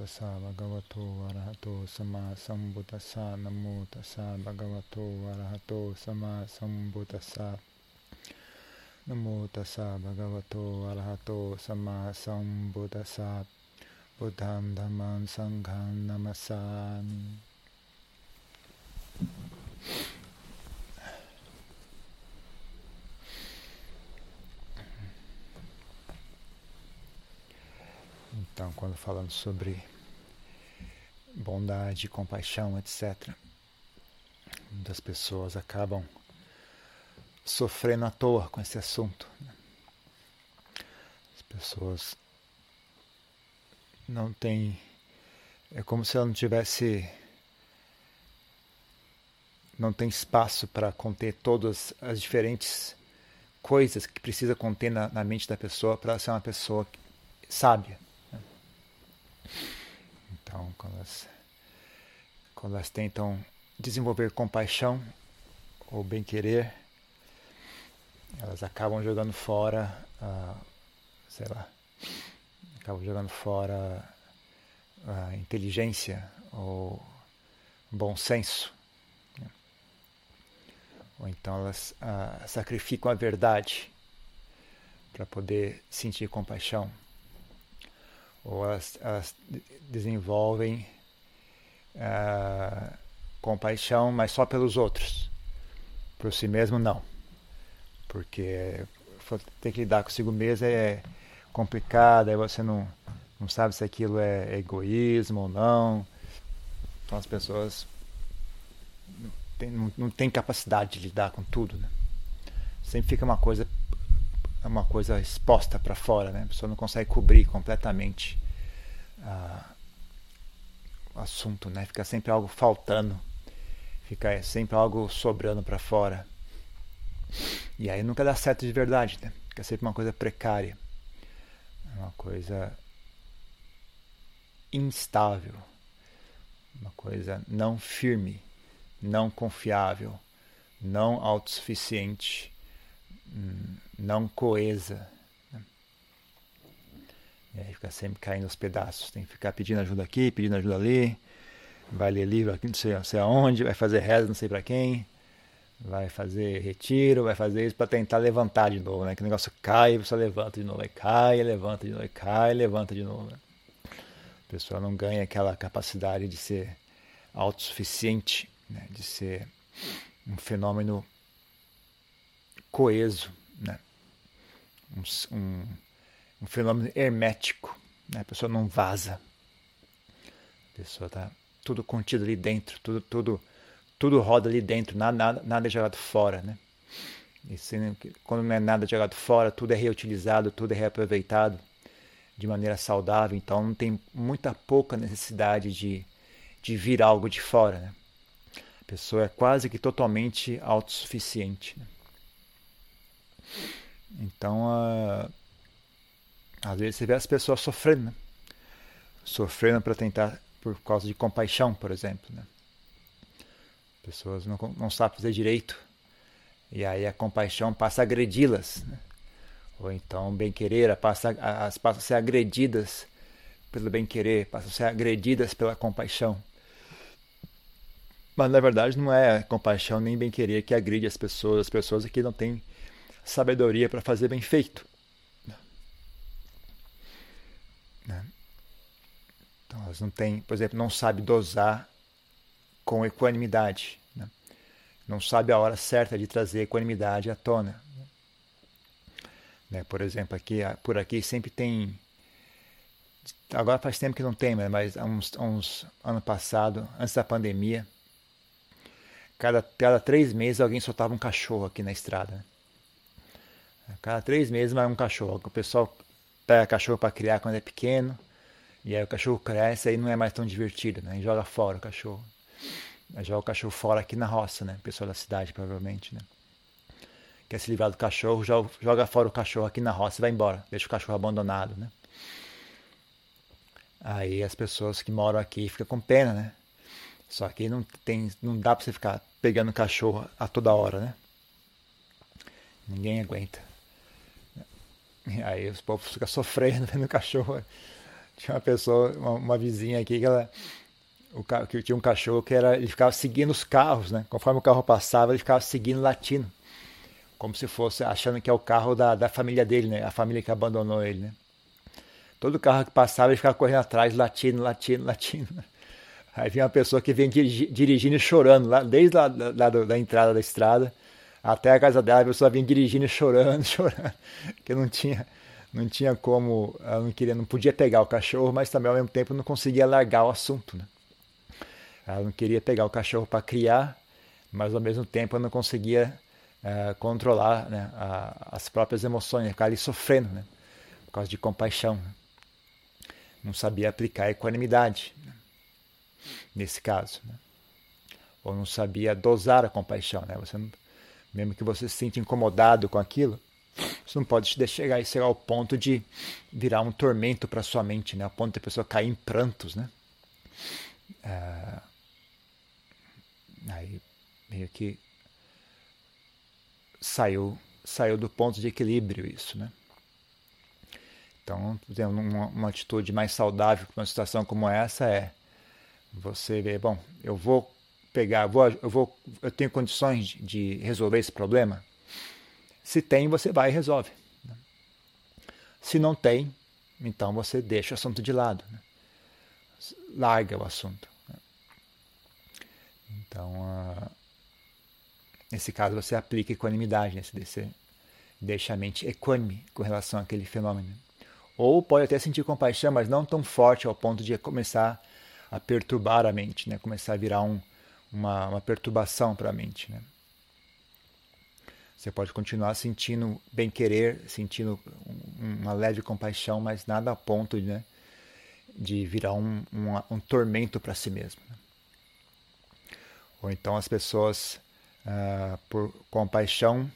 tassa bhagavato arahato sama sambuddhassa namo tassa bhagavato arahato sama sambuddhassa namo tassa bhagavato arahato sama sambuddhassa buddham dhammam sangham namasami Então, quando falando sobre bondade, compaixão, etc., muitas pessoas acabam sofrendo à toa com esse assunto. Né? As pessoas não têm. É como se ela não tivesse. Não tem espaço para conter todas as diferentes coisas que precisa conter na, na mente da pessoa para ser uma pessoa sábia. Então, quando elas, quando elas tentam desenvolver compaixão ou bem-querer, elas acabam jogando fora, uh, sei lá, acabam jogando fora a inteligência ou bom senso. Né? Ou então elas uh, sacrificam a verdade para poder sentir compaixão ou elas, elas desenvolvem uh, compaixão, mas só pelos outros. Por si mesmo, não. Porque ter que lidar consigo mesmo é complicado, aí você não, não sabe se aquilo é egoísmo ou não. Então as pessoas não têm não, não tem capacidade de lidar com tudo. Né? Sempre fica uma coisa é uma coisa exposta para fora, né? A pessoa não consegue cobrir completamente ah, o assunto, né? Fica sempre algo faltando, fica sempre algo sobrando para fora. E aí nunca dá certo de verdade, né? Fica sempre uma coisa precária, uma coisa instável, uma coisa não firme, não confiável, não autossuficiente Hum, não coesa. Né? E aí fica sempre caindo aos pedaços. Tem que ficar pedindo ajuda aqui, pedindo ajuda ali. Vai ler livro aqui, não sei, não sei aonde, vai fazer reza, não sei para quem. Vai fazer retiro, vai fazer isso para tentar levantar de novo, né? Que o negócio cai, você levanta de novo, aí cai, levanta de novo, aí cai, levanta de novo. Né? A pessoa não ganha aquela capacidade de ser autossuficiente, né? de ser um fenômeno coeso, né? Um, um, um fenômeno hermético. Né? A pessoa não vaza. A pessoa está tudo contido ali dentro, tudo, tudo, tudo roda ali dentro, nada, nada, nada é jogado fora. Né? E se, quando não é nada jogado fora, tudo é reutilizado, tudo é reaproveitado de maneira saudável, então não tem muita pouca necessidade de, de vir algo de fora. Né? A pessoa é quase que totalmente autossuficiente. Né? Então, uh, às vezes você vê as pessoas sofrendo, né? sofrendo para tentar, por causa de compaixão, por exemplo. Né? Pessoas não, não sabem fazer direito, e aí a compaixão passa a agredi-las. Né? Ou então, bem-querer passa, as passam a ser agredidas pelo bem-querer, passam a ser agredidas pela compaixão. Mas na verdade não é compaixão nem bem-querer que agride as pessoas, as pessoas aqui não têm sabedoria para fazer bem feito. Né? Então elas não têm, por exemplo, não sabe dosar com equanimidade. Né? Não sabe a hora certa de trazer equanimidade à tona. Né? Por exemplo, aqui, por aqui sempre tem. Agora faz tempo que não tem, né? mas há uns, uns ano passado, antes da pandemia, cada, cada três meses alguém soltava um cachorro aqui na estrada. Né? A cada três meses vai um cachorro. O pessoal pega cachorro para criar quando é pequeno. E aí o cachorro cresce e não é mais tão divertido, né? E joga fora o cachorro. Aí joga o cachorro fora aqui na roça, né? Pessoal da cidade, provavelmente, né? Quer se livrar do cachorro, joga fora o cachorro aqui na roça e vai embora. Deixa o cachorro abandonado, né? Aí as pessoas que moram aqui ficam com pena, né? Só que não, tem, não dá para você ficar pegando cachorro a toda hora, né? Ninguém aguenta. E aí os povos ficam sofrendo vendo o cachorro Tinha uma pessoa, uma, uma vizinha aqui que ela o, que tinha um cachorro que era ele ficava seguindo os carros, né? Conforme o carro passava, ele ficava seguindo latindo, como se fosse achando que é o carro da, da família dele, né? A família que abandonou ele, né? Todo carro que passava ele ficava correndo atrás, latindo, latindo, latindo. Aí vinha uma pessoa que vinha dirigindo e chorando, lá, desde lá, lá da entrada da estrada até a casa dela, a pessoa vinha dirigindo chorando, chorando, que não tinha, não tinha como, ela não queria, não podia pegar o cachorro, mas também ao mesmo tempo não conseguia largar o assunto, né? Ela não queria pegar o cachorro para criar, mas ao mesmo tempo não conseguia uh, controlar né, a, as próprias emoções, ficar ali sofrendo, né, por causa de compaixão. Né? Não sabia aplicar a equanimidade, né, nesse caso. Né? Ou não sabia dosar a compaixão. Né? Você não, mesmo que você se sinta incomodado com aquilo, você não pode chegar e chegar ao ponto de virar um tormento para sua mente, né? ao ponto de a pessoa cair em prantos. Né? Uh, Aí meio que saiu, saiu do ponto de equilíbrio isso, né? Então, uma, uma atitude mais saudável para uma situação como essa é você ver, bom, eu vou pegar, eu vou, eu tenho condições de resolver esse problema. Se tem, você vai e resolve. Né? Se não tem, então você deixa o assunto de lado, né? larga o assunto. Então, uh, nesse caso, você aplica equanimidade, né? você deixa a mente equânime com relação àquele fenômeno. Ou pode até sentir compaixão, mas não tão forte ao ponto de começar a perturbar a mente, né? começar a virar um, uma, uma perturbação para a mente. Né? Você pode continuar sentindo bem-querer, sentindo uma leve compaixão, mas nada a ponto né, de virar um, um, um tormento para si mesmo. Né? Ou então as pessoas, ah, por compaixão,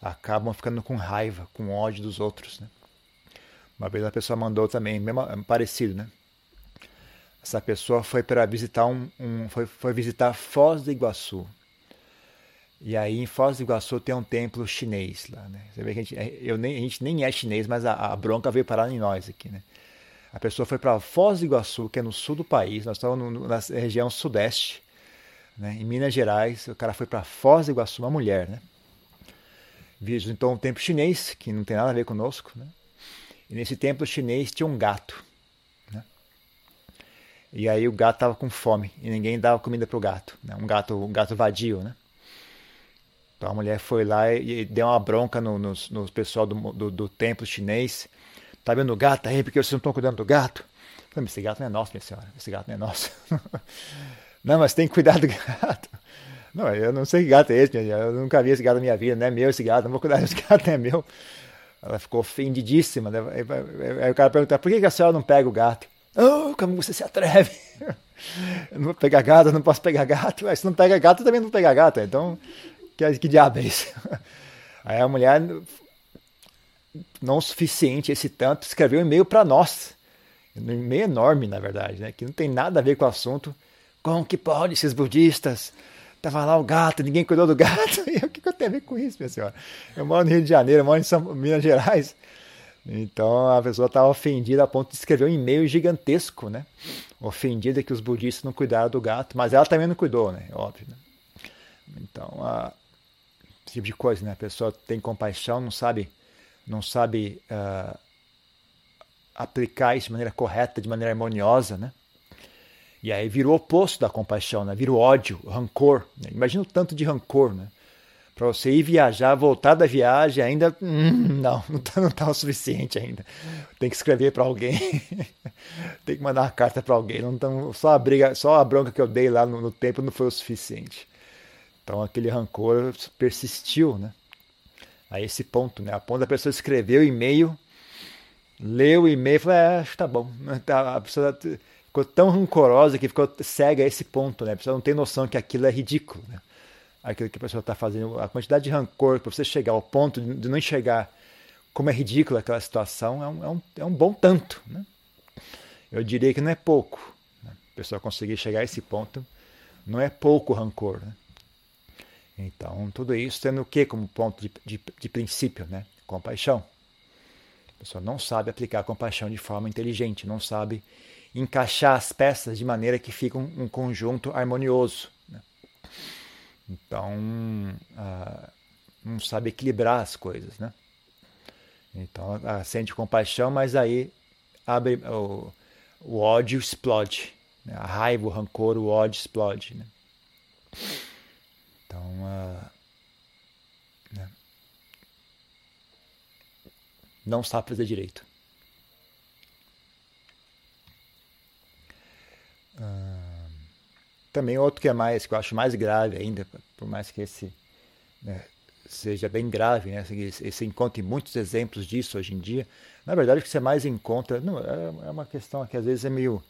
acabam ficando com raiva, com ódio dos outros. Né? Uma vez a pessoa mandou também, mesmo, parecido, né? Essa pessoa foi para visitar um, um, foi, foi visitar Foz do Iguaçu. E aí em Foz do Iguaçu tem um templo chinês lá, né? Você vê que a gente, eu nem, a gente nem é chinês, mas a, a bronca veio parar em nós aqui, né? A pessoa foi para Foz do Iguaçu, que é no sul do país, nós estamos no, na região sudeste, né? Em Minas Gerais, o cara foi para Foz do Iguaçu, uma mulher, né? Visitou um templo chinês, que não tem nada a ver conosco, né? E nesse templo chinês tinha um gato? E aí o gato estava com fome e ninguém dava comida para o gato, né? Um gato, um gato vadio, né? Então a mulher foi lá e, deu uma bronca no, no, no pessoal do, do, do, templo chinês. Tá vendo o gato aí? Porque vocês não estão cuidando do gato? falei, esse gato não é nosso, minha senhora. Esse gato não é nosso. Não, mas tem que cuidar do gato. Não, eu não sei que gato é esse, eu nunca vi esse gato na minha vida, não é meu esse gato, não vou cuidar desse gato, não é meu. Ela ficou ofendidíssima. Né? Aí o cara perguntou, por que a senhora não pega o gato? Oh, como você se atreve? Eu não vou pegar gato, não posso pegar gato. Mas se não pega gato, também não vou pegar gato. Então, que, que diabo é isso? Aí a mulher, não suficiente, esse tanto, escreveu um e-mail para nós. Um e-mail enorme, na verdade, né? que não tem nada a ver com o assunto como que pode esses budistas? Tava lá o gato, ninguém cuidou do gato. E o que, que eu tenho a ver com isso, minha senhora? Eu moro no Rio de Janeiro, moro em São, Minas Gerais. Então a pessoa estava ofendida a ponto de escrever um e-mail gigantesco, né? Ofendida que os budistas não cuidaram do gato, mas ela também não cuidou, né? Óbvio. Né? Então, a, esse tipo de coisa, né? A pessoa tem compaixão, não sabe, não sabe uh, aplicar isso de maneira correta, de maneira harmoniosa, né? E aí vira o oposto da compaixão, né? vira o ódio, o rancor. Né? Imagina o tanto de rancor, né? Para você ir viajar, voltar da viagem, ainda. Hum, não, não está não tá o suficiente ainda. Tem que escrever para alguém. Tem que mandar uma carta para alguém. Não tão, só, a briga, só a bronca que eu dei lá no, no tempo não foi o suficiente. Então aquele rancor persistiu, né? A esse ponto, né? A ponto da pessoa escrever o e-mail, leu o e-mail e falou: é, tá bom. Tá, a pessoa ficou tão rancorosa que ficou cega a esse ponto, né? A pessoa não tem noção que aquilo é ridículo, né? Aquilo que a pessoa está fazendo, a quantidade de rancor para você chegar ao ponto de não enxergar como é ridícula aquela situação é um, é um, é um bom tanto, né? Eu diria que não é pouco. Né? A pessoa conseguir chegar a esse ponto não é pouco rancor, né? Então, tudo isso tendo o que como ponto de, de, de princípio, né? Compaixão. A pessoa não sabe aplicar a compaixão de forma inteligente, não sabe encaixar as peças de maneira que fica um, um conjunto harmonioso. Né? Então, ah, não sabe equilibrar as coisas. Né? Então, ah, sente compaixão, mas aí abre o, o ódio explode. Né? A raiva, o rancor, o ódio explode. Né? Então, uh, né? não sabe fazer direito. Uh, também outro que é mais, que eu acho mais grave ainda, por mais que esse né, seja bem grave, né? Você encontra muitos exemplos disso hoje em dia. Na verdade, o que você mais encontra, não, é, é uma questão que às vezes é meio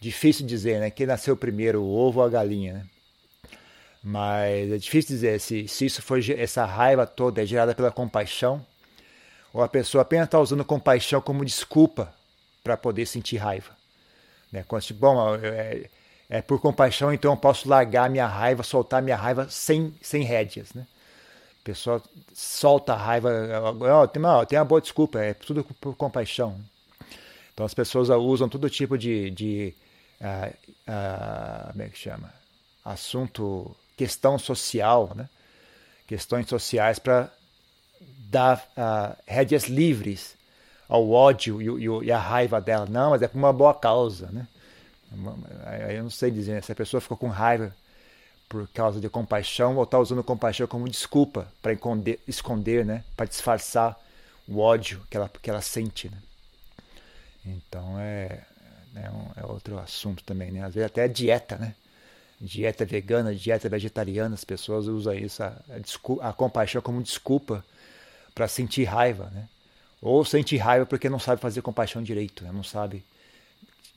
difícil dizer, né? Quem nasceu primeiro, o ovo ou a galinha, né? Mas é difícil dizer se, se isso foi essa raiva toda é gerada pela compaixão ou a pessoa apenas está usando compaixão como desculpa para poder sentir raiva. Né? Quando, tipo, bom, é, é, por compaixão, então eu posso largar minha raiva, soltar minha raiva sem, sem rédeas. Né? A pessoa solta a raiva, oh, tem, oh, tem uma boa desculpa, é tudo por compaixão. Então as pessoas usam todo tipo de, de uh, uh, como é que chama? Assunto questão social, né? questões sociais para dar uh, rédeas livres ao ódio e, e, a raiva dela. Não, mas é por uma boa causa. Né? Eu não sei dizer se a pessoa ficou com raiva por causa de compaixão ou está usando compaixão como desculpa para esconder, né? para disfarçar o ódio que ela, que ela sente. Né? Então é, é, um, é outro assunto também. Né? Às vezes até dieta, né? dieta vegana, dieta vegetariana, as pessoas usam isso, a, a, a compaixão como desculpa para sentir raiva, né? Ou sentir raiva porque não sabe fazer compaixão direito, né? não sabe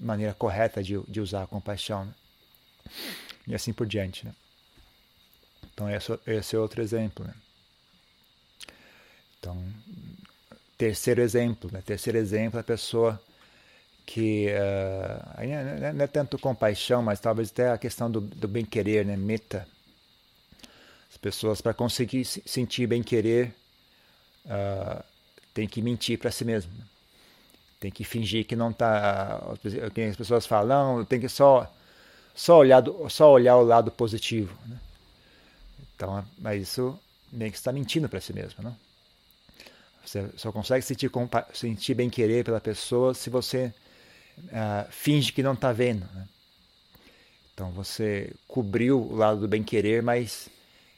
maneira correta de, de usar a compaixão, né? E assim por diante, né? Então esse, esse é outro exemplo, né? Então, terceiro exemplo, né? Terceiro exemplo, a pessoa que uh, não é tanto compaixão, mas talvez até a questão do, do bem-querer, né? Meta. As pessoas, para conseguir sentir bem-querer, uh, tem que mentir para si mesmo. Tem que fingir que não está. As pessoas falam, tem que só, só, olhar, só olhar o lado positivo. Né? Então, mas isso meio que está mentindo para si mesmo. Não? Você só consegue sentir, sentir bem-querer pela pessoa se você uh, finge que não está vendo. Né? Então você cobriu o lado do bem-querer, mas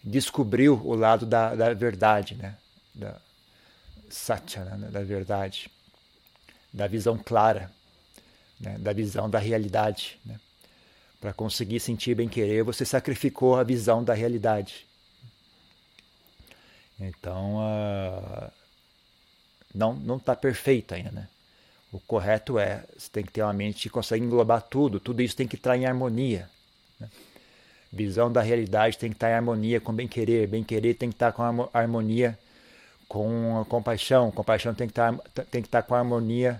descobriu o lado da, da verdade, né? da satya, né? da verdade, da visão clara, né? da visão da realidade. Né? Para conseguir sentir bem-querer, você sacrificou a visão da realidade. Então, uh, não está perfeito ainda, né? O correto é, você tem que ter uma mente que consegue englobar tudo, tudo isso tem que estar em harmonia. Né? Visão da realidade tem que estar em harmonia com bem-querer, bem-querer tem que estar com harmonia com a compaixão, compaixão tem que estar, tem que estar com harmonia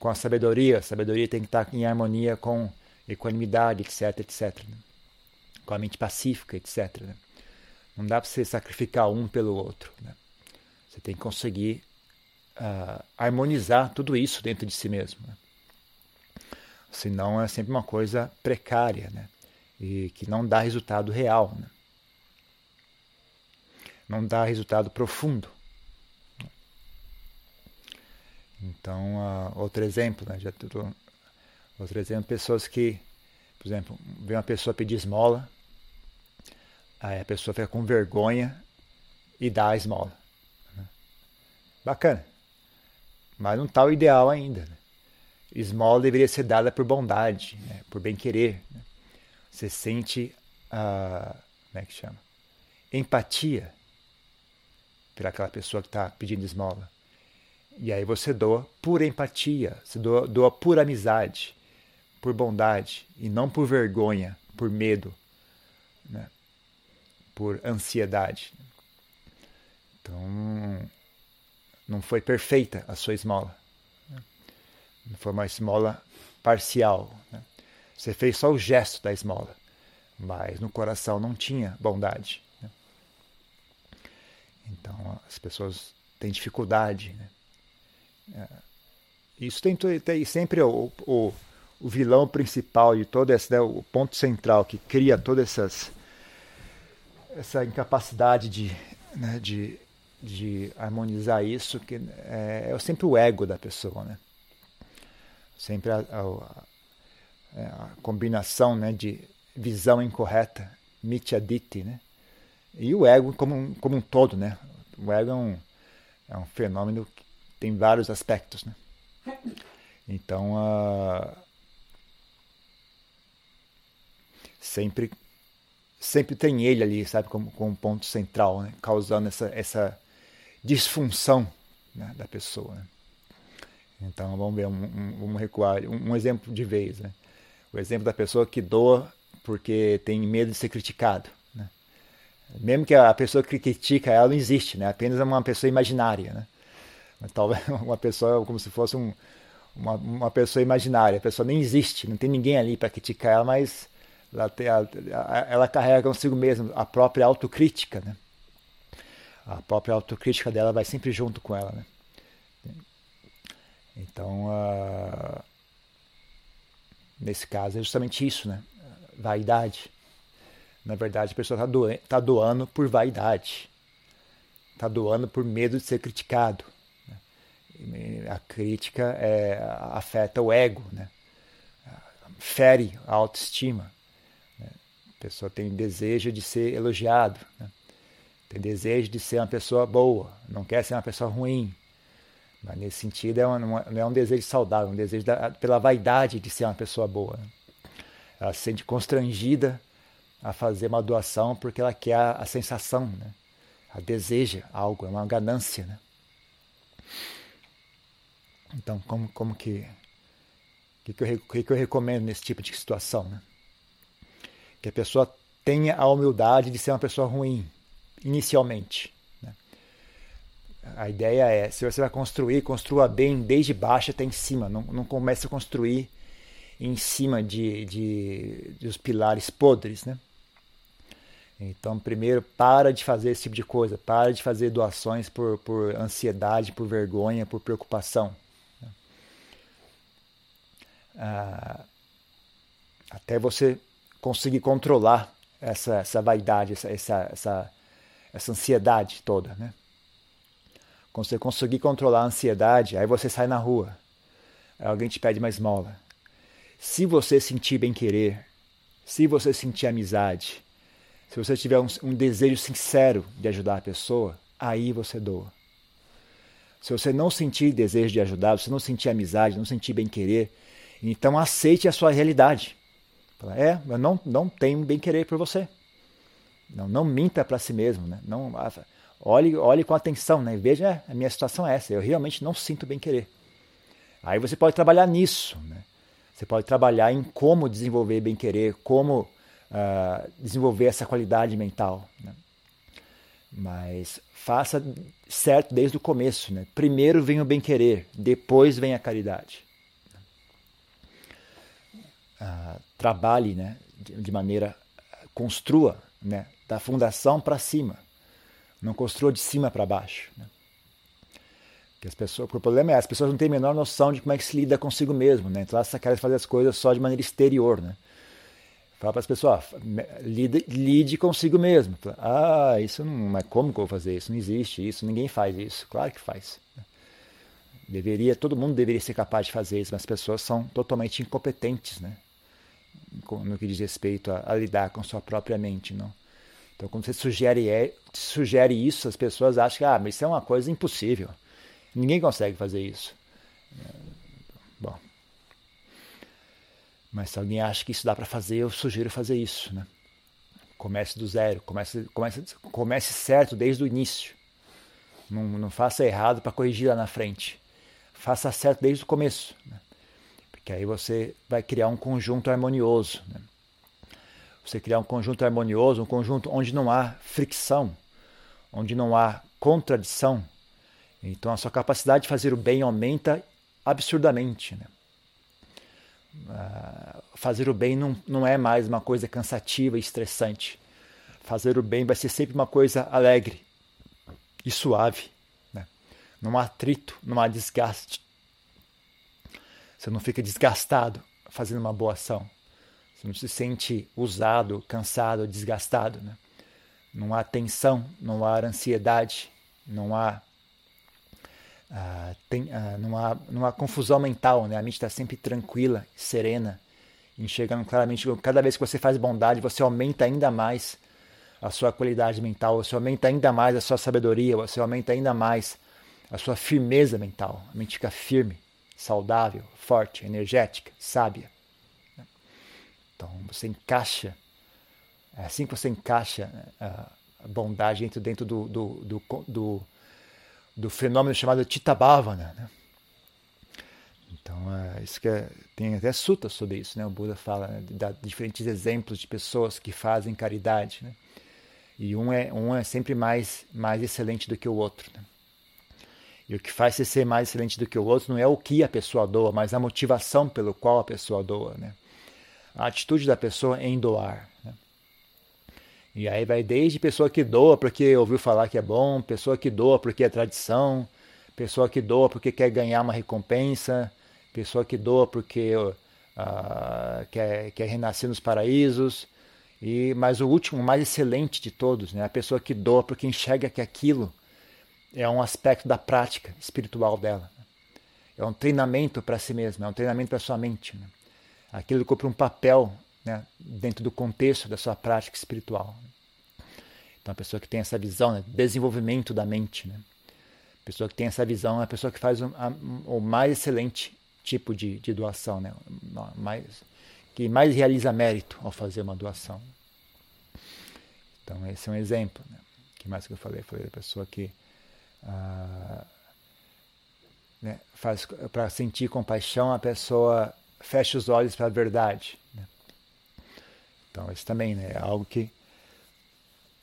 com a sabedoria, sabedoria tem que estar em harmonia com equanimidade, etc, etc. Né? Com a mente pacífica, etc. Né? Não dá para você sacrificar um pelo outro. Né? Você tem que conseguir uh, harmonizar tudo isso dentro de si mesmo. Né? Senão é sempre uma coisa precária né? e que não dá resultado real. Né? Não dá resultado profundo. Então, uh, outro exemplo, né? Já outro exemplo, pessoas que, por exemplo, vê uma pessoa pedir esmola, aí a pessoa fica com vergonha e dá a esmola. Né? Bacana mas não está o ideal ainda. Né? Esmola deveria ser dada por bondade, né? por bem-querer. Né? Você sente, a, como é que chama? Empatia por aquela pessoa que está pedindo esmola. E aí você doa por empatia, você doa, doa por amizade, por bondade, e não por vergonha, por medo, né? por ansiedade. Então, não foi perfeita a sua esmola. Foi uma esmola parcial. Né? Você fez só o gesto da esmola, mas no coração não tinha bondade. Né? Então as pessoas têm dificuldade né? É, isso tem, tem sempre o, o, o, vilão principal de todo esse, né, o ponto central que cria toda essas, essa incapacidade de, né, de, de harmonizar isso, que é, é sempre o ego da pessoa, né? Sempre a, a, é, a combinação né, de visão incorreta, mityaditi, né? E o ego como um, como um todo, né? O ego é um, é um fenômeno tem vários aspectos, né? Então, uh, sempre sempre tem ele ali, sabe, como, como ponto central, né? causando essa, essa disfunção né? da pessoa. Né? Então, vamos ver, um, um, vamos recuar, um, um, exemplo de vez. Né? O exemplo da pessoa que doa porque tem medo de ser criticado. Né? Mesmo que a pessoa que critica ela não existe, né? apenas é uma pessoa imaginária. Né? Talvez uma pessoa como se fosse um, uma, uma pessoa imaginária. A pessoa nem existe, não tem ninguém ali para criticar ela, mas ela, tem, ela, carrega consigo mesma a própria autocrítica. Né? A própria autocrítica dela vai sempre junto com ela. Né? Então, uh, nesse caso, é justamente isso, né? Vaidade. Na verdade, a pessoa está doando, tá doando por vaidade. Está doando por medo de ser criticado a crítica é, afeta o ego, né? fere a autoestima. Né? A pessoa tem desejo de ser elogiado, né? tem desejo de ser uma pessoa boa, não quer ser uma pessoa ruim. Mas nesse sentido é não é um desejo saudável, é um desejo da, pela vaidade de ser uma pessoa boa. Né? Ela se sente constrangida a fazer uma doação porque ela quer a, a sensação, né? ela deseja algo, é uma ganância. Né? Então, como, como que, que, que, eu, que, que eu recomendo nesse tipo de situação? Né? Que a pessoa tenha a humildade de ser uma pessoa ruim, inicialmente. Né? A ideia é, se você vai construir, construa bem desde baixo até em cima. Não, não comece a construir em cima de, de, de os pilares podres, né? Então, primeiro, para de fazer esse tipo de coisa. Para de fazer doações por, por ansiedade, por vergonha, por preocupação. Ah, até você conseguir controlar essa, essa vaidade, essa, essa, essa, essa ansiedade toda, né? Quando você conseguir controlar a ansiedade, aí você sai na rua, aí alguém te pede uma esmola. Se você sentir bem querer, se você sentir amizade, se você tiver um, um desejo sincero de ajudar a pessoa, aí você doa. Se você não sentir desejo de ajudar, se não sentir amizade, não sentir bem querer, então aceite a sua realidade. É, eu não, não tenho bem querer por você. Não, não minta para si mesmo, né? Não, ah, olhe, olhe com atenção, né? Veja, é, a minha situação é essa. Eu realmente não sinto bem querer. Aí você pode trabalhar nisso, né? Você pode trabalhar em como desenvolver bem querer, como uh, desenvolver essa qualidade mental. Né? Mas faça certo desde o começo, né? Primeiro vem o bem querer, depois vem a caridade. Ah, trabalhe né, de, de, maneira, construa né, da fundação para cima, não construa de cima para baixo. Né. Que as pessoas, o problema é as pessoas não têm a menor noção de como é que se lida consigo mesmo, né? Então elas querem fazer as coisas só de maneira exterior, né? Fala para as pessoas, lide, lide consigo mesmo. Ah, isso não é como que eu vou fazer isso? Não existe isso, ninguém faz isso. Claro que faz. Né. Deveria, todo mundo deveria ser capaz de fazer isso, mas as pessoas são totalmente incompetentes, né? No que diz respeito a, a, lidar com sua própria mente, não? Então, quando você sugere, é, sugere isso, as pessoas acham que ah, mas isso é uma coisa impossível. Ninguém consegue fazer isso. Bom, mas se alguém acha que isso dá para fazer, eu sugiro fazer isso, né? Comece do zero, comece, comece, comece certo desde o início. Não, não faça errado para corrigir lá na frente. Faça certo desde o começo. Né? Que aí você vai criar um conjunto harmonioso. Né? Você criar um conjunto harmonioso, um conjunto onde não há fricção, onde não há contradição. Então a sua capacidade de fazer o bem aumenta absurdamente. Né? Uh, fazer o bem não, não é mais uma coisa cansativa e estressante. Fazer o bem vai ser sempre uma coisa alegre e suave. Né? não há atrito, não há desgaste. Você não fica desgastado fazendo uma boa ação. Você não se sente usado, cansado, desgastado. Né? Não há tensão, não há ansiedade, não há, uh, tem, uh, não há, não há confusão mental. Né? A mente está sempre tranquila, serena, enxergando claramente. Cada vez que você faz bondade, você aumenta ainda mais a sua qualidade mental, você aumenta ainda mais a sua sabedoria, você aumenta ainda mais a sua firmeza mental. A mente fica firme, saudável, forte, energética, sábia. Então você encaixa, é assim que você encaixa a bondade dentro, dentro do, do, do, do, do fenômeno chamado Chitabhavana. Né? Então, é, isso que é, tem até suta sobre isso, né? O Buda fala, né? diferentes exemplos de pessoas que fazem caridade, né? E um é, um é sempre mais, mais excelente do que o outro. Né? E o que faz você ser mais excelente do que o outro não é o que a pessoa doa, mas a motivação pelo qual a pessoa doa. Né? A atitude da pessoa em doar. Né? E aí vai desde pessoa que doa porque ouviu falar que é bom, pessoa que doa porque é tradição, pessoa que doa porque quer ganhar uma recompensa, pessoa que doa porque uh, quer, quer renascer nos paraísos, e, mas o último, o mais excelente de todos, né? a pessoa que doa porque enxerga que aquilo é um aspecto da prática espiritual dela. É um treinamento para si mesma, é um treinamento para sua mente. Né? Aquilo cumpre um papel né? dentro do contexto da sua prática espiritual. Então, a pessoa que tem essa visão, né? desenvolvimento da mente, né? a pessoa que tem essa visão é a pessoa que faz o, a, o mais excelente tipo de, de doação, né? mais, que mais realiza mérito ao fazer uma doação. Então, esse é um exemplo. Né? Que mais que eu falei? Foi a pessoa que ah, né, faz para sentir compaixão, a pessoa fecha os olhos para a verdade. Né? Então, isso também né, é algo que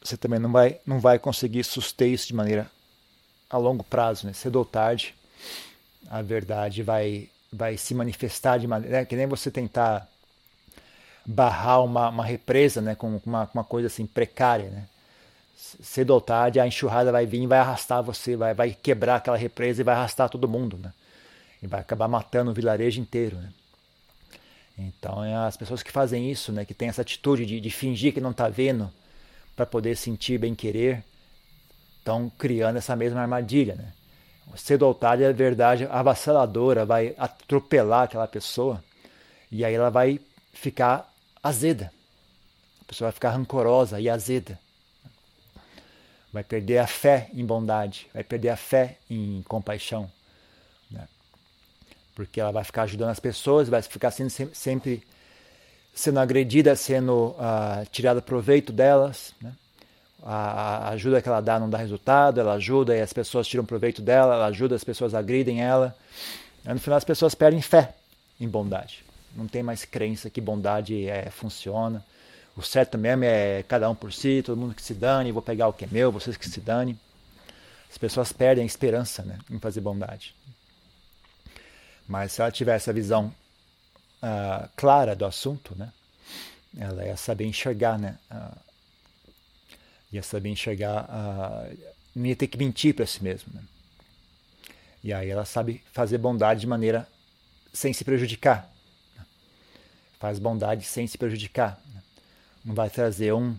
você também não vai, não vai conseguir suster isso de maneira a longo prazo. Né? Cedo ou tarde, a verdade vai, vai se manifestar de maneira. É que nem você tentar barrar uma, uma represa né, com uma, uma coisa assim precária. Né? Cedo ou tarde a enxurrada vai vir e vai arrastar você, vai, vai quebrar aquela represa e vai arrastar todo mundo. Né? E vai acabar matando o vilarejo inteiro. Né? Então, é as pessoas que fazem isso, né, que têm essa atitude de, de fingir que não está vendo para poder sentir bem-querer, estão criando essa mesma armadilha. Né? Cedo ou tarde a verdade avassaladora vai atropelar aquela pessoa e aí ela vai ficar azeda. A pessoa vai ficar rancorosa e azeda. Vai perder a fé em bondade, vai perder a fé em compaixão. Né? Porque ela vai ficar ajudando as pessoas, vai ficar sendo sempre sendo agredida, sendo uh, tirada proveito delas. Né? A, ajuda que ela dá não dá resultado, ela ajuda e as pessoas tiram proveito dela, ela ajuda, as pessoas agridem ela. Aí, no final as pessoas perdem fé em bondade não tem mais crença que bondade é, funciona. O certo mesmo é cada um por si, todo mundo que se dane, vou pegar o que é meu, vocês que se dane. As pessoas perdem a esperança né, em fazer bondade. Mas se ela tiver essa visão uh, clara do assunto, né, ela ia saber enxergar, né, uh, ia saber enxergar, uh, não ia ter que mentir para si mesmo. Né. E aí ela sabe fazer bondade de maneira sem se prejudicar faz bondade sem se prejudicar. Vai trazer um,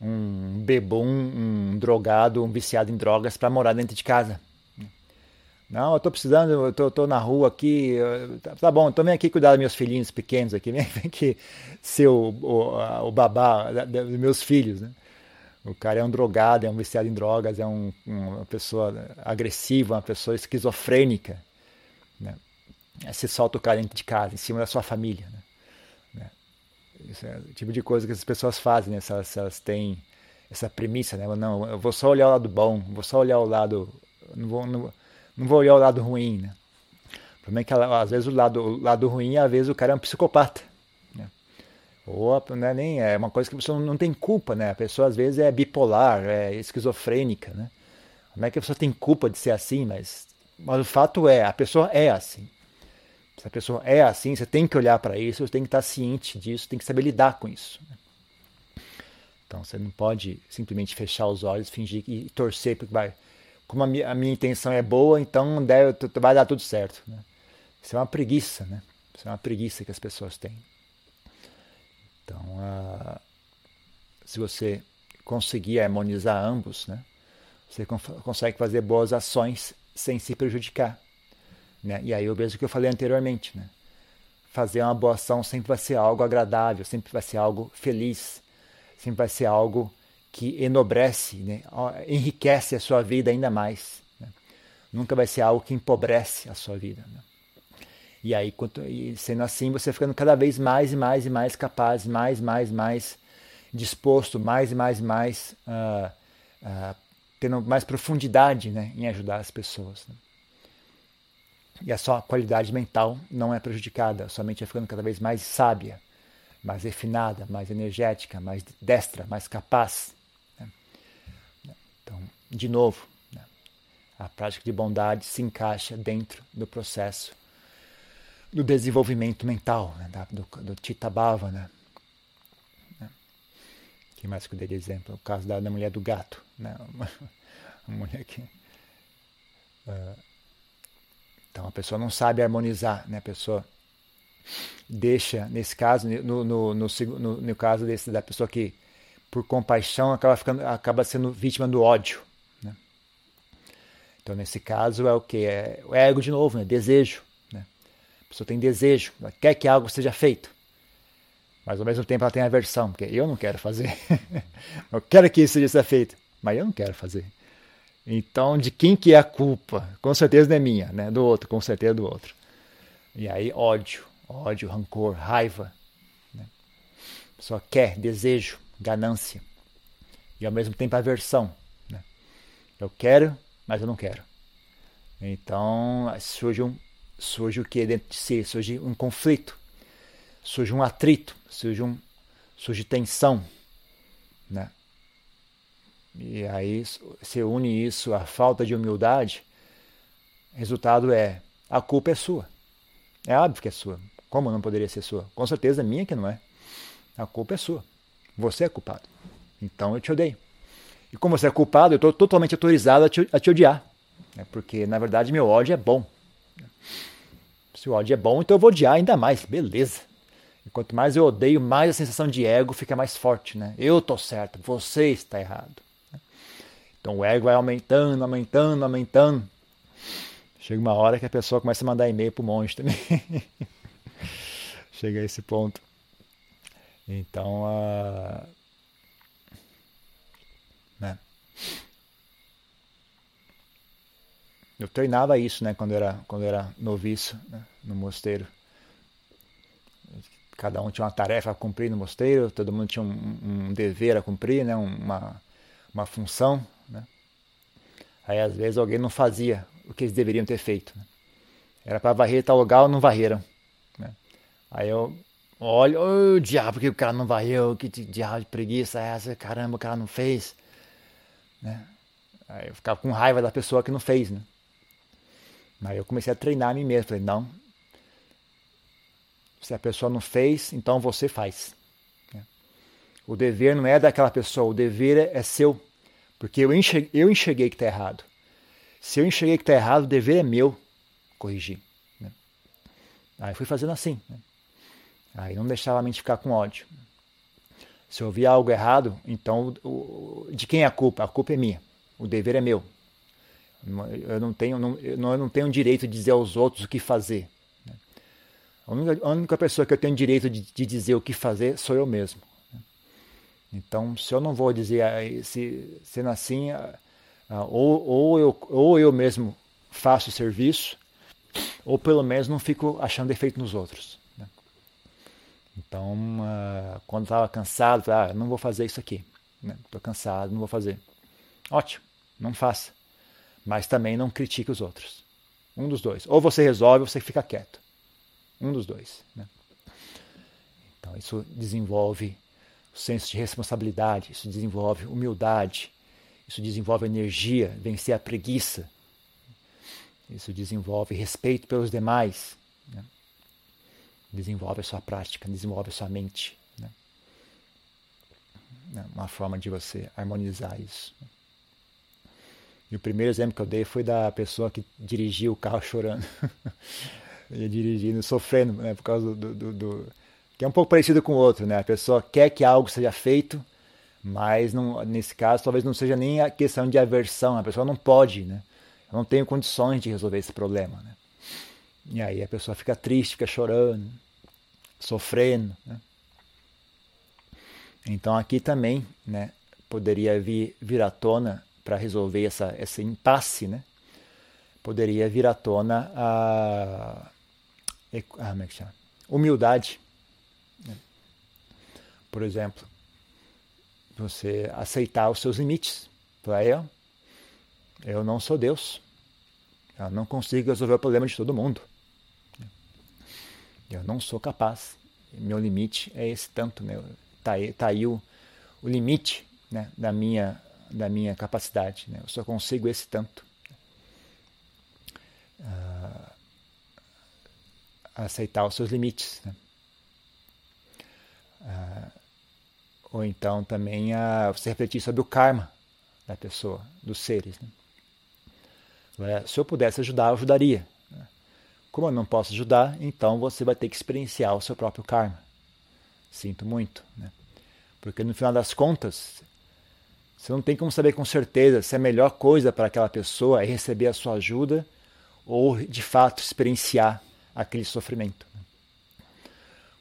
um bebum, um drogado, um viciado em drogas para morar dentro de casa. Não, eu estou precisando, eu tô, tô, na rua aqui, tá, tá, bom, então vem aqui cuidar dos meus filhinhos pequenos aqui, vem aqui ser o, o, o babá dos meus filhos, né? O cara é um drogado, é um viciado em drogas, é um, uma pessoa agressiva, uma pessoa esquizofrênica. Né? Você solta o cara dentro de casa, em cima da sua família. Né? O tipo de coisa que as pessoas fazem, né? se, elas, se elas têm essa premissa, né? Não, eu vou só olhar o lado bom, vou só olhar o lado. Não vou, não, não vou olhar o lado ruim, né? O problema é que às vezes o lado, o lado ruim, às vezes o cara é um psicopata. Né? Ou não é nem é uma coisa que a pessoa não tem culpa, né? A pessoa às vezes é bipolar, é esquizofrênica, né? Como é que a pessoa tem culpa de ser assim? Mas, mas o fato é, a pessoa é assim. Se a pessoa é assim, você tem que olhar para isso, você tem que estar ciente disso, tem que saber lidar com isso. Né? Então você não pode simplesmente fechar os olhos, fingir e torcer porque vai, como a minha, a minha intenção é boa, então deve, vai dar tudo certo. Né? Isso é uma preguiça, né? Isso é uma preguiça que as pessoas têm. Então, uh, se você conseguir harmonizar ambos, né? Você consegue fazer boas ações sem se prejudicar. Né? E aí o mesmo que eu falei anteriormente, né? fazer uma boa ação sempre vai ser algo agradável, sempre vai ser algo feliz, sempre vai ser algo que enobrece, né? enriquece a sua vida ainda mais. Né? Nunca vai ser algo que empobrece a sua vida. Né? E aí, sendo assim, você ficando cada vez mais e mais e mais capaz, mais, mais, mais disposto, mais e mais e mais uh, uh, tendo mais profundidade né, em ajudar as pessoas. Né? E a sua qualidade mental não é prejudicada, sua mente vai ficando cada vez mais sábia, mais refinada, mais energética, mais destra, mais capaz. Né? Então, de novo, né? a prática de bondade se encaixa dentro do processo do desenvolvimento mental, né? do, do Tita Bhavana. Que mais que eu dei de exemplo? O caso da, da mulher do gato. Né? Uma, uma mulher que. Uh, então a pessoa não sabe harmonizar, né? A pessoa deixa, nesse caso, no, no, no, no, caso desse, da pessoa que, por compaixão, acaba, ficando, acaba sendo vítima do ódio. Né? Então, nesse caso, é o que? É o ego de novo, né? desejo. Né? A pessoa tem desejo, ela quer que algo seja feito. Mas ao mesmo tempo ela tem aversão, porque eu não quero fazer. eu quero que isso seja feito, mas eu não quero fazer. Então, de quem que é a culpa? Com certeza não é minha, né? Do outro, com certeza do outro. E aí, ódio, ódio, rancor, raiva. Né? Só quer, desejo, ganância. E ao mesmo tempo aversão. Né? Eu quero, mas eu não quero. Então, surge, um, surge o que dentro de si? Surge um conflito. Surge um atrito. Surge, um, surge tensão. Né? E aí você une isso à falta de humildade, resultado é a culpa é sua. É óbvio que é sua. Como não poderia ser sua? Com certeza é minha que não é. A culpa é sua. Você é culpado. Então eu te odeio. E como você é culpado, eu estou totalmente autorizado a te, a te odiar. Né? Porque, na verdade, meu ódio é bom. Se o ódio é bom, então eu vou odiar ainda mais. Beleza. E quanto mais eu odeio, mais a sensação de ego fica mais forte. Né? Eu estou certo, você está errado. Então o ego vai aumentando, aumentando, aumentando. Chega uma hora que a pessoa começa a mandar e-mail para o monge também. Chega a esse ponto. Então, uh, né? eu treinava isso, né, quando era quando era noviço, né, no mosteiro. Cada um tinha uma tarefa a cumprir no mosteiro, todo mundo tinha um, um dever a cumprir, né, uma uma função. Aí às vezes alguém não fazia o que eles deveriam ter feito. Né? Era para varrer tal lugar, não varreram. Né? Aí eu olho, o oh, diabo que o cara não varreu, que diabo de preguiça é essa, caramba, o cara não fez. Né? Aí eu ficava com raiva da pessoa que não fez. Né? Aí eu comecei a treinar a mim mesmo. Falei, não, se a pessoa não fez, então você faz. Né? O dever não é daquela pessoa, o dever é seu. Porque eu enxerguei, eu enxerguei que está errado. Se eu enxerguei que está errado, o dever é meu corrigir. Né? Aí fui fazendo assim. Né? Aí não deixava a mente ficar com ódio. Se eu via algo errado, então de quem é a culpa? A culpa é minha. O dever é meu. Eu não tenho, não, eu não tenho direito de dizer aos outros o que fazer. Né? A única, a única pessoa que eu tenho direito de, de dizer o que fazer sou eu mesmo. Então, se eu não vou dizer, se, sendo assim, ou, ou, eu, ou eu mesmo faço o serviço, ou pelo menos não fico achando defeito nos outros. Né? Então, quando estava cansado, falei, ah, não vou fazer isso aqui. Estou né? cansado, não vou fazer. Ótimo, não faça. Mas também não critique os outros. Um dos dois. Ou você resolve ou você fica quieto. Um dos dois. Né? Então, isso desenvolve o senso de responsabilidade, isso desenvolve humildade, isso desenvolve energia, vencer a preguiça, isso desenvolve respeito pelos demais, né? desenvolve a sua prática, desenvolve a sua mente. Né? É uma forma de você harmonizar isso. E o primeiro exemplo que eu dei foi da pessoa que dirigiu o carro chorando. ia dirigindo, sofrendo, né, por causa do, do, do, que é um pouco parecido com o outro, né? A pessoa quer que algo seja feito, mas não, nesse caso talvez não seja nem a questão de aversão, a pessoa não pode, né? Eu não tenho condições de resolver esse problema, né? E aí a pessoa fica triste, fica chorando, sofrendo, né? Então aqui também, né, poderia vir, vir à tona para resolver essa, esse impasse, né? Poderia vir à tona a, a como é que chama? humildade. Né? Por exemplo, você aceitar os seus limites. Para eu, eu não sou Deus. Eu não consigo resolver o problema de todo mundo. Eu não sou capaz. Meu limite é esse tanto. Meu, tá aí, tá aí o, o limite né, da minha da minha capacidade. Né? Eu só consigo esse tanto. Uh, aceitar os seus limites. Né? Uh, ou então também uh, você refletir sobre o karma da pessoa, dos seres. Né? Se eu pudesse ajudar, eu ajudaria. Né? Como eu não posso ajudar, então você vai ter que experienciar o seu próprio karma. Sinto muito. Né? Porque no final das contas, você não tem como saber com certeza se a melhor coisa para aquela pessoa é receber a sua ajuda ou de fato experienciar aquele sofrimento.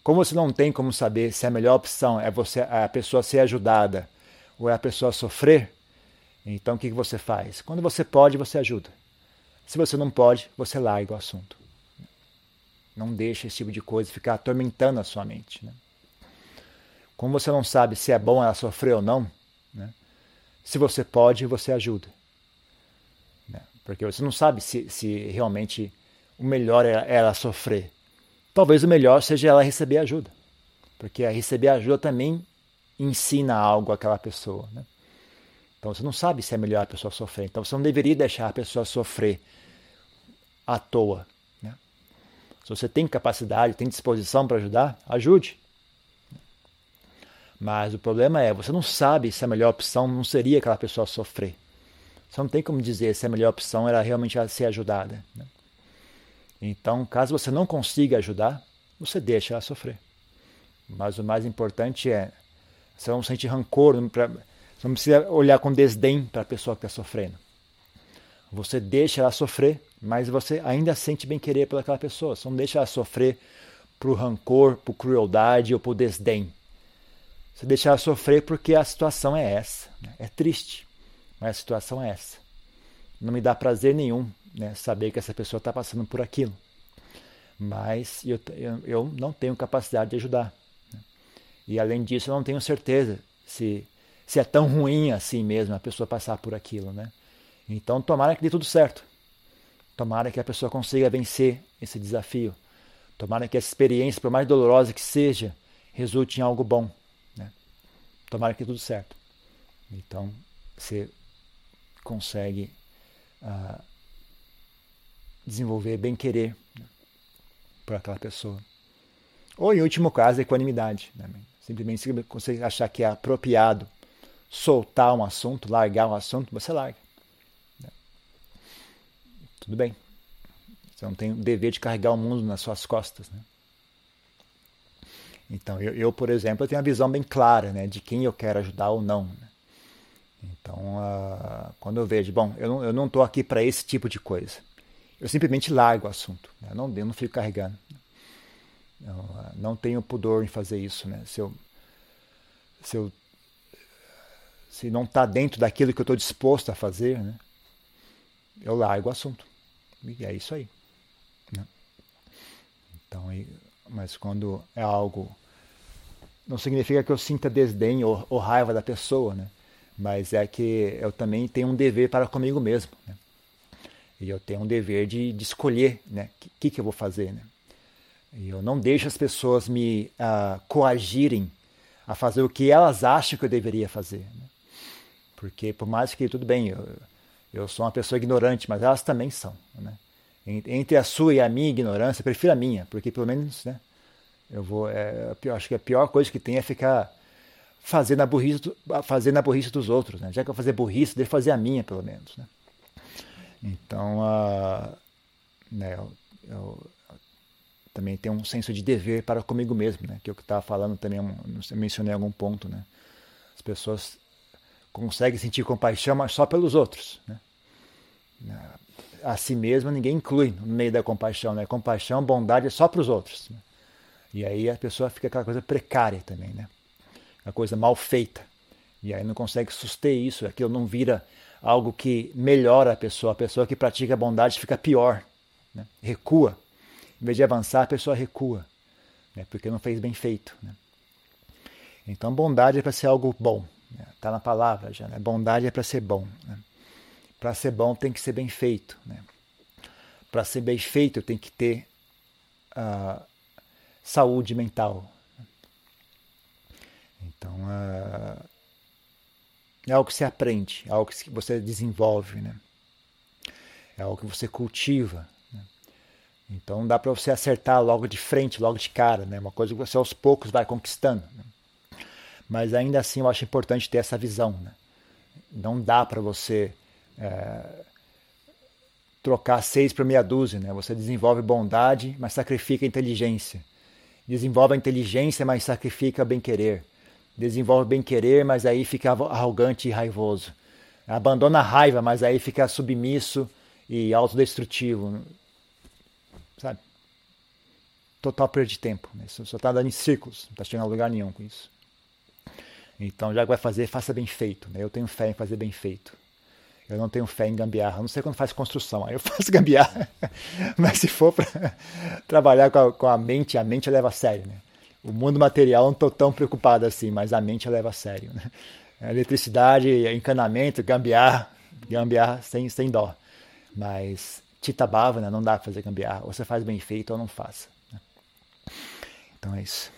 Como você não tem como saber se a melhor opção é você a pessoa ser ajudada ou é a pessoa sofrer, então o que você faz? Quando você pode, você ajuda. Se você não pode, você larga o assunto. Não deixa esse tipo de coisa ficar atormentando a sua mente. Né? Como você não sabe se é bom ela sofrer ou não, né? Se você pode, você ajuda. Né? Porque você não sabe se, se realmente o melhor é ela sofrer. Talvez o melhor seja ela receber ajuda. Porque receber ajuda também ensina algo àquela pessoa. Né? Então você não sabe se é melhor a pessoa sofrer. Então você não deveria deixar a pessoa sofrer à toa. Né? Se você tem capacidade, tem disposição para ajudar, ajude. Mas o problema é, você não sabe se a melhor opção não seria aquela pessoa sofrer. Você não tem como dizer se a melhor opção era realmente ser ajudada. Né? Então, caso você não consiga ajudar, você deixa ela sofrer. Mas o mais importante é, você não sente rancor, você não precisa olhar com desdém para a pessoa que está sofrendo. Você deixa ela sofrer, mas você ainda sente bem querer pelaquela pessoa. Você não deixa ela sofrer por rancor, por crueldade ou por desdém. Você deixa ela sofrer porque a situação é essa. Né? É triste, mas a situação é essa. Não me dá prazer nenhum né, saber que essa pessoa está passando por aquilo. Mas eu, eu, eu, não tenho capacidade de ajudar. Né? E além disso, eu não tenho certeza se, se é tão ruim assim mesmo a pessoa passar por aquilo. Né? Então, tomara que dê tudo certo. Tomara que a pessoa consiga vencer esse desafio. Tomara que essa experiência, por mais dolorosa que seja, resulte em algo bom. Tomara que tudo certo. Então, você consegue uh, desenvolver bem-querer né, por aquela pessoa. Ou, em último caso, equanimidade. Né? Simplesmente, se você achar que é apropriado soltar um assunto, largar um assunto, você larga. Né? Tudo bem. Você não tem o dever de carregar o mundo nas suas costas. Né? Então, eu, eu, por exemplo, eu tenho uma visão bem clara né, de quem eu quero ajudar ou não. Né? Então, uh, quando eu vejo, bom, eu não estou aqui para esse tipo de coisa, eu simplesmente largo o assunto. Né? Não, eu não fico carregando. Eu, uh, não tenho pudor em fazer isso. Né? Se, eu, se, eu, se não está dentro daquilo que eu estou disposto a fazer, né? eu largo o assunto. E é isso aí. Né? Então, mas quando é algo não significa que eu sinta desdém ou, ou, raiva da pessoa, né? Mas é que eu também tenho um dever para comigo mesmo, né? E eu tenho um dever de, de escolher, né? O que, que eu vou fazer, né? E eu não deixo as pessoas me uh, coagirem a fazer o que elas acham que eu deveria fazer. Né? Porque por mais que, tudo bem, eu, eu sou uma pessoa ignorante, mas elas também são, né? Entre a sua e a minha ignorância, eu prefiro a minha, porque pelo menos, né? Eu vou, é, eu acho que a pior coisa que tem é ficar fazendo a burrice, fazendo a burrice dos outros, né? Já que eu fazer burrice, deixa fazer a minha, pelo menos, né? Então, né, eu, eu, também tenho um senso de dever para comigo mesmo, né? Que é o que estava falando também, eu mencionei algum ponto, né? As pessoas conseguem sentir compaixão, mas só pelos outros, né? A si mesmo ninguém inclui no meio da compaixão, né? Compaixão, bondade é só para os outros. Né? E aí a pessoa fica aquela coisa precária também, né? Uma coisa mal feita. E aí não consegue suster isso, aquilo não vira algo que melhora a pessoa. A pessoa que pratica a bondade fica pior, né? recua. Em vez de avançar, a pessoa recua, né? porque não fez bem feito. Né? Então, bondade é para ser algo bom. Está né? na palavra já. Né? Bondade é para ser bom. Né? Para ser bom tem que ser bem feito. Para ser bem feito tem que ter uh, saúde mental. Então, uh, é algo que se aprende, é algo que você desenvolve, né? é algo que você cultiva. Então dá para você acertar logo de frente, logo de cara, né? Uma coisa que você aos poucos vai conquistando. Né? Mas ainda assim eu acho importante ter essa visão. Né? Não dá para você é, trocar seis por meia dúzia. Né? Você desenvolve bondade, mas sacrifica inteligência. Desenvolve a inteligência, mas sacrifica bem-querer. Desenvolve bem-querer, mas aí fica arrogante e raivoso. Abandona a raiva, mas aí fica submisso e autodestrutivo sabe? Total perda de tempo. Né? Só está dando em círculos, não está chegando a lugar nenhum com isso. Então, já que vai fazer, faça bem feito. Né? Eu tenho fé em fazer bem feito. Eu não tenho fé em gambiarra. Eu não sei quando faz construção, aí eu faço gambiarra. Mas se for para trabalhar com a, com a, mente, a mente leva a sério. Né? o mundo material não estou tão preocupado assim, mas a mente leva a sério. Né? Eletricidade, encanamento, gambiarra, gambiarra sem, sem dó. Mas tita bhavana, né? não dá para fazer gambiarra. Ou você faz bem feito ou não faça. Né? Então é isso.